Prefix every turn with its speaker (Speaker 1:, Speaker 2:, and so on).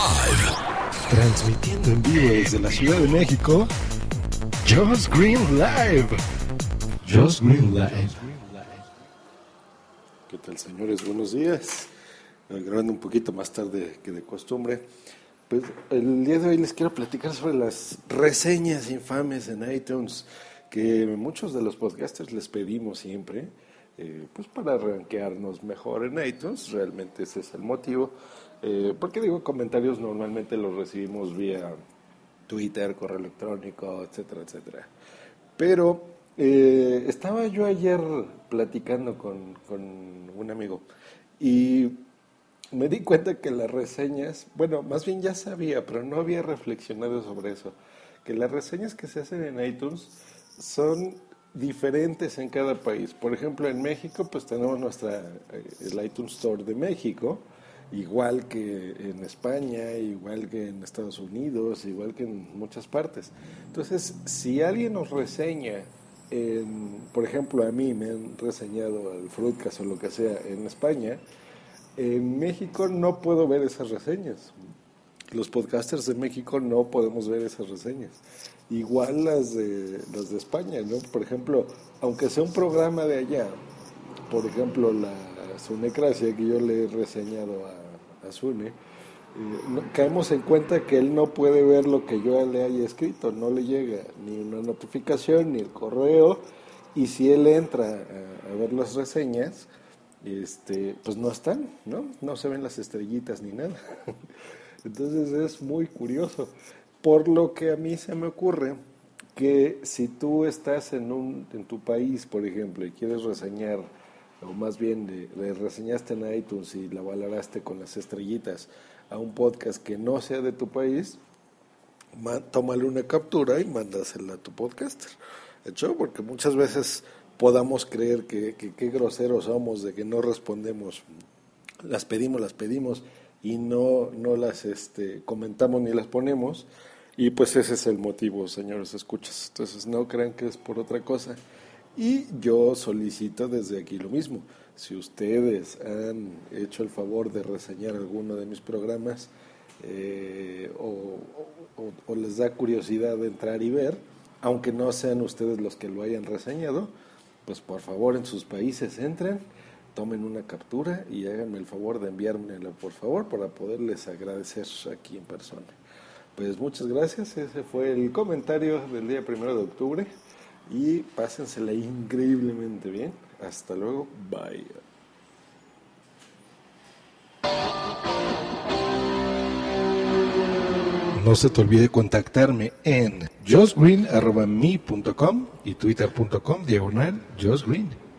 Speaker 1: Live.
Speaker 2: Transmitiendo en vivo desde la Ciudad de México. Just Green Live. Just Green Live.
Speaker 3: ¿Qué tal, señores? Buenos días. Grabando un poquito más tarde que de costumbre. Pues el día de hoy les quiero platicar sobre las reseñas infames en iTunes que muchos de los podcasters les pedimos siempre, eh, pues para rankearnos mejor en iTunes. Realmente ese es el motivo. Eh, porque digo, comentarios normalmente los recibimos vía Twitter, correo electrónico, etcétera, etcétera. Pero eh, estaba yo ayer platicando con, con un amigo y me di cuenta que las reseñas, bueno, más bien ya sabía, pero no había reflexionado sobre eso, que las reseñas que se hacen en iTunes son diferentes en cada país. Por ejemplo, en México, pues tenemos nuestra, eh, el iTunes Store de México, igual que en España, igual que en Estados Unidos, igual que en muchas partes. Entonces, si alguien nos reseña, en, por ejemplo, a mí me han reseñado al Fruitcast o lo que sea en España, en México no puedo ver esas reseñas. Los podcasters de México no podemos ver esas reseñas. Igual las de, las de España, ¿no? Por ejemplo, aunque sea un programa de allá, por ejemplo, la Sunecracia que yo le he reseñado a a Sune, eh, caemos en cuenta que él no puede ver lo que yo le haya escrito, no le llega ni una notificación ni el correo, y si él entra a, ver las reseñas, este, pues no están, ¿no? No se ven las estrellitas ni nada. Entonces es muy curioso. Por lo que a mí se me ocurre que si tú estás en, un, en tu país, por ejemplo, y quieres reseñar o más bien le, reseñaste en iTunes y la valoraste con las estrellitas a un podcast que no sea de tu país, tómale una captura y mándasela a tu podcaster. ¿Hecho? Porque muchas veces podamos creer que qué groseros somos de que no respondemos. Las pedimos, las pedimos y no, no las este, comentamos ni las ponemos. Y pues ese es el motivo, señores escuchas. Entonces no crean que es por otra cosa. Y yo solicito desde aquí lo mismo. Si ustedes han hecho el favor de reseñar alguno de mis programas eh, o, les da curiosidad de entrar y ver, aunque no sean ustedes los que lo hayan reseñado, pues por favor en sus países entren, tomen una captura y háganme el favor de enviármela, por favor, para poderles agradecer aquí en persona. Pues muchas gracias, ese fue el comentario del día primero de octubre y pásensela increíblemente bien. Hasta luego, bye.
Speaker 2: No se te olvide contactarme en josgreen.me.com y twitter.com diagonal josgreen.